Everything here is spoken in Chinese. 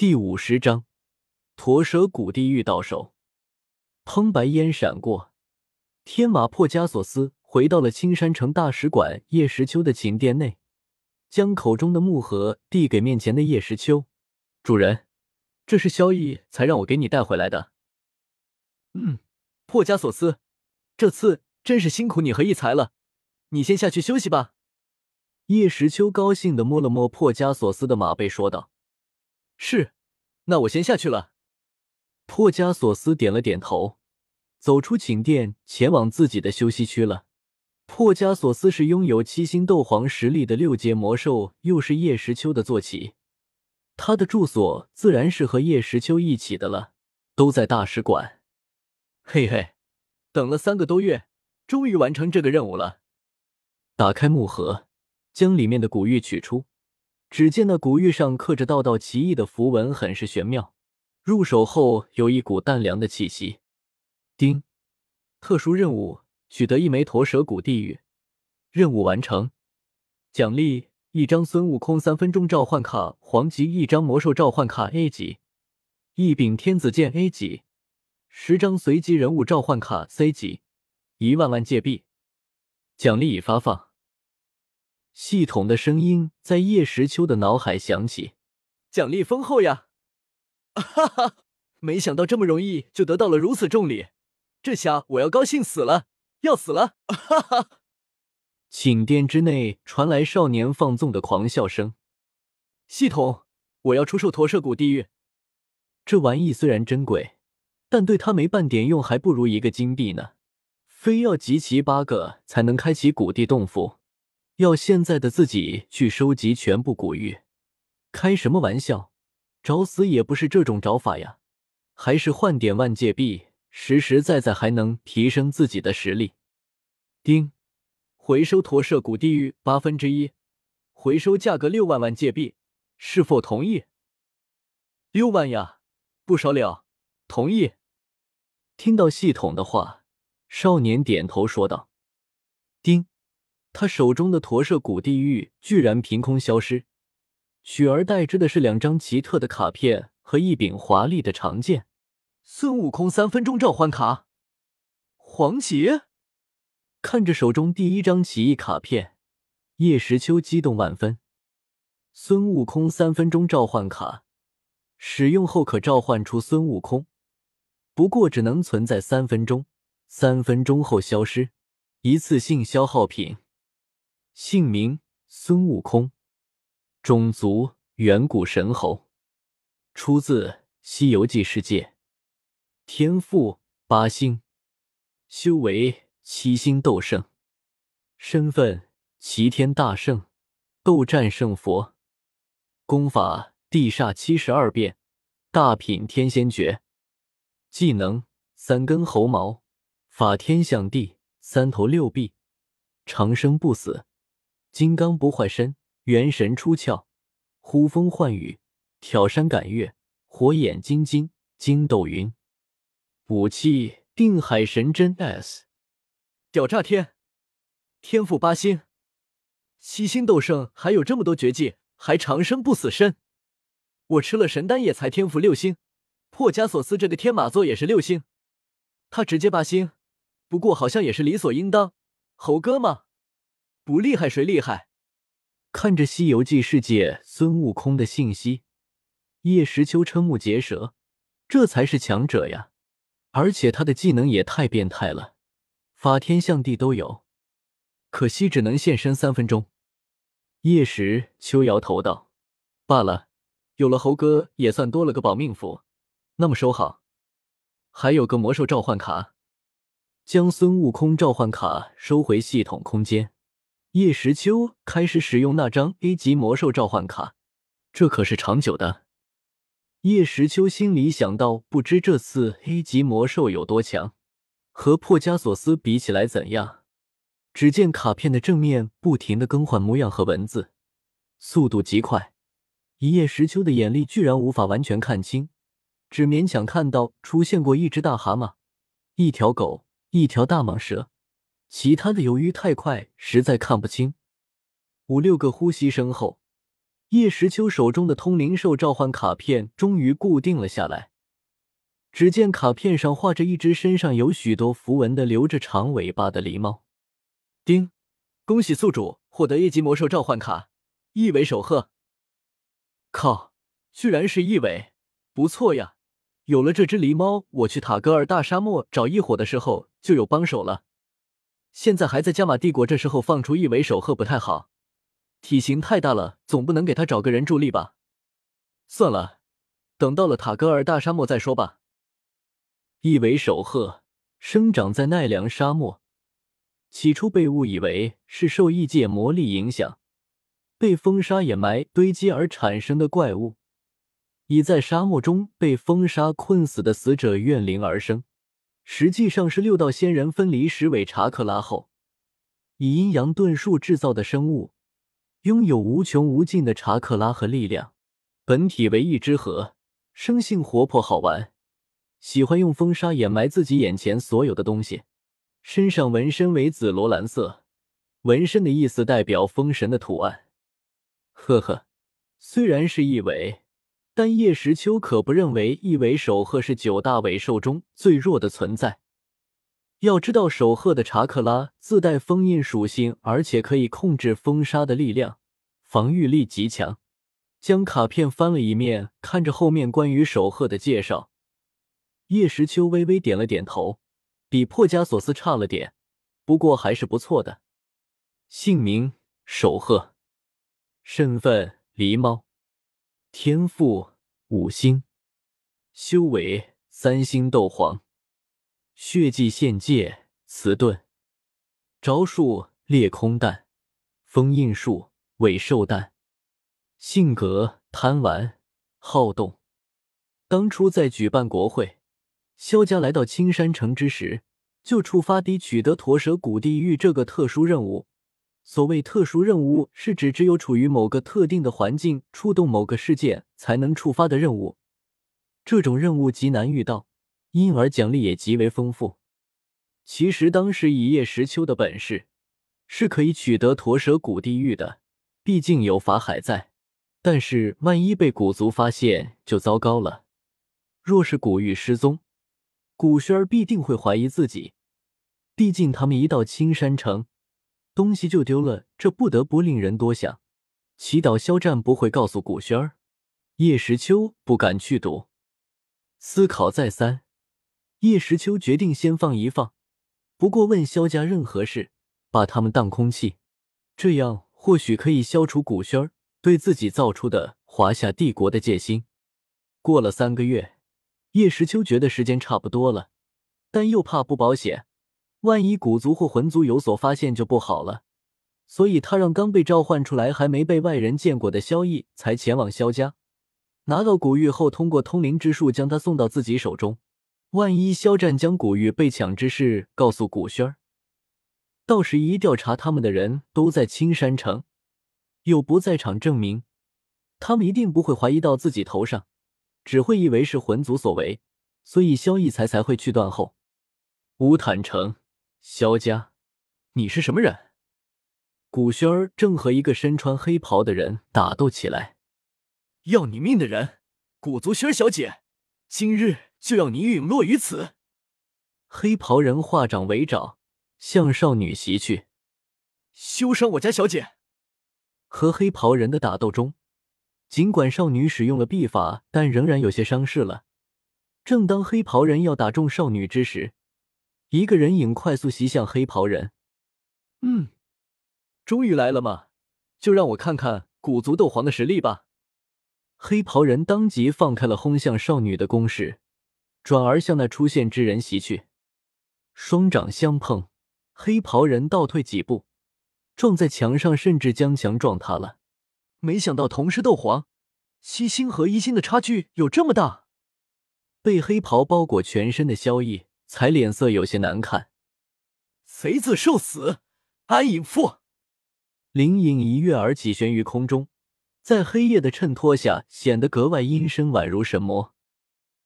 第五十章，驼蛇谷地狱到手。砰！白烟闪过，天马破加索斯回到了青山城大使馆叶时秋的寝殿内，将口中的木盒递给面前的叶时秋。主人，这是萧逸才让我给你带回来的。嗯，破加索斯，这次真是辛苦你和逸才了，你先下去休息吧。叶时秋高兴的摸了摸破加索斯的马背，说道。是，那我先下去了。破加索斯点了点头，走出寝殿，前往自己的休息区了。破加索斯是拥有七星斗皇实力的六阶魔兽，又是叶时秋的坐骑，他的住所自然是和叶时秋一起的了，都在大使馆。嘿嘿，等了三个多月，终于完成这个任务了。打开木盒，将里面的古玉取出。只见那古玉上刻着道道奇异的符文，很是玄妙。入手后有一股淡凉的气息。丁，特殊任务取得一枚驼蛇骨地狱，任务完成。奖励一张孙悟空三分钟召唤卡黄级，一张魔兽召唤卡 A 级，一柄天子剑 A 级，十张随机人物召唤卡 C 级，一万万界币。奖励已发放。系统的声音在叶时秋的脑海响起：“奖励丰厚呀！” 哈哈，没想到这么容易就得到了如此重礼，这下我要高兴死了，要死了！哈哈。寝殿之内传来少年放纵的狂笑声。系统，我要出售驼舍谷地狱。这玩意虽然珍贵，但对他没半点用，还不如一个金币呢。非要集齐八个才能开启古地洞府。要现在的自己去收集全部古玉，开什么玩笑？找死也不是这种找法呀！还是换点万界币，实实在在还能提升自己的实力。丁，回收驼舍古地狱八分之一，回收价格六万万界币，是否同意？六万呀，不少了，同意。听到系统的话，少年点头说道：“。”他手中的驼舍古地狱居然凭空消失，取而代之的是两张奇特的卡片和一柄华丽的长剑。孙悟空三分钟召唤卡，黄旗。看着手中第一张奇异卡片，叶时秋激动万分。孙悟空三分钟召唤卡，使用后可召唤出孙悟空，不过只能存在三分钟，三分钟后消失，一次性消耗品。姓名：孙悟空，种族：远古神猴，出自《西游记》世界，天赋：八星，修为：七星斗圣，身份：齐天大圣，斗战胜佛，功法：地煞七十二变，大品天仙诀，技能：三根猴毛，法天象地，三头六臂，长生不死。金刚不坏身，元神出窍，呼风唤雨，挑山赶月，火眼金睛，筋斗云。武器定海神针 S，屌炸天！天赋八星，七星斗圣，还有这么多绝技，还长生不死身。我吃了神丹也才天赋六星，破加索斯这个天马座也是六星，他直接八星，不过好像也是理所应当。猴哥吗？不厉害谁厉害？看着《西游记》世界孙悟空的信息，叶时秋瞠目结舌，这才是强者呀！而且他的技能也太变态了，法天象地都有，可惜只能现身三分钟。叶时秋摇头道：“罢了，有了猴哥也算多了个保命符，那么收好。还有个魔兽召唤卡，将孙悟空召唤卡收回系统空间。”叶时秋开始使用那张 A 级魔兽召唤卡，这可是长久的。叶时秋心里想到，不知这次 A 级魔兽有多强，和破加索斯比起来怎样？只见卡片的正面不停的更换模样和文字，速度极快，一叶时秋的眼力居然无法完全看清，只勉强看到出现过一只大蛤蟆、一条狗、一条大蟒蛇。其他的由于太快，实在看不清。五六个呼吸声后，叶时秋手中的通灵兽召唤卡片终于固定了下来。只见卡片上画着一只身上有许多符文的、留着长尾巴的狸猫。丁，恭喜宿主获得一级魔兽召唤卡，一尾守鹤。靠，居然是一尾，不错呀！有了这只狸猫，我去塔格尔大沙漠找异火的时候就有帮手了。现在还在加玛帝国，这时候放出一尾守鹤不太好，体型太大了，总不能给他找个人助力吧？算了，等到了塔格尔大沙漠再说吧。一尾守鹤生长在奈良沙漠，起初被误以为是受异界魔力影响，被风沙掩埋堆积而产生的怪物，已在沙漠中被风沙困死的死者怨灵而生。实际上是六道仙人分离十尾查克拉后，以阴阳遁术制造的生物，拥有无穷无尽的查克拉和力量。本体为一只河，生性活泼好玩。喜欢用风沙掩埋自己眼前所有的东西，身上纹身为紫罗兰色，纹身的意思代表风神的图案。呵呵，虽然是一尾，但叶时秋可不认为一尾守鹤是九大尾兽中最弱的存在。要知道，守鹤的查克拉自带封印属性，而且可以控制风沙的力量，防御力极强。将卡片翻了一面，看着后面关于守鹤的介绍。叶时秋微微点了点头，比破加索斯差了点，不过还是不错的。姓名：守鹤，身份：狸猫，天赋：五星，修为：三星斗皇，血迹限界：辞遁，招数：裂空弹，封印术：尾兽弹，性格：贪玩好动。当初在举办国会。萧家来到青山城之时，就触发地取得驼蛇谷地狱这个特殊任务。所谓特殊任务，是指只有处于某个特定的环境，触动某个事件才能触发的任务。这种任务极难遇到，因而奖励也极为丰富。其实当时以叶石秋的本事，是可以取得驼蛇谷地狱的，毕竟有法海在。但是万一被古族发现，就糟糕了。若是古玉失踪，古轩儿必定会怀疑自己，毕竟他们一到青山城，东西就丢了，这不得不令人多想。祈祷肖战不会告诉古轩儿，叶时秋不敢去赌。思考再三，叶时秋决定先放一放，不过问肖家任何事，把他们当空气，这样或许可以消除古轩儿对自己造出的华夏帝国的戒心。过了三个月。叶时秋觉得时间差不多了，但又怕不保险，万一古族或魂族有所发现就不好了，所以他让刚被召唤出来、还没被外人见过的萧逸才前往萧家，拿到古玉后，通过通灵之术将他送到自己手中。万一萧战将古玉被抢之事告诉古轩儿，到时一调查他们的人都在青山城，有不在场证明，他们一定不会怀疑到自己头上。只会以为是魂族所为，所以萧逸才才会去断后。乌坦城，萧家，你是什么人？古轩儿正和一个身穿黑袍的人打斗起来。要你命的人，古族轩儿小姐，今日就要你陨落于此！黑袍人化掌为爪，向少女袭去。休伤我家小姐！和黑袍人的打斗中。尽管少女使用了秘法，但仍然有些伤势了。正当黑袍人要打中少女之时，一个人影快速袭向黑袍人。嗯，终于来了吗？就让我看看古族斗皇的实力吧！黑袍人当即放开了轰向少女的攻势，转而向那出现之人袭去。双掌相碰，黑袍人倒退几步，撞在墙上，甚至将墙撞塌了。没想到同是斗皇，七星和一星的差距有这么大。被黑袍包裹全身的萧逸才脸色有些难看。贼子受死！安隐父灵影一跃而起，悬于空中，在黑夜的衬托下显得格外阴森，宛如神魔。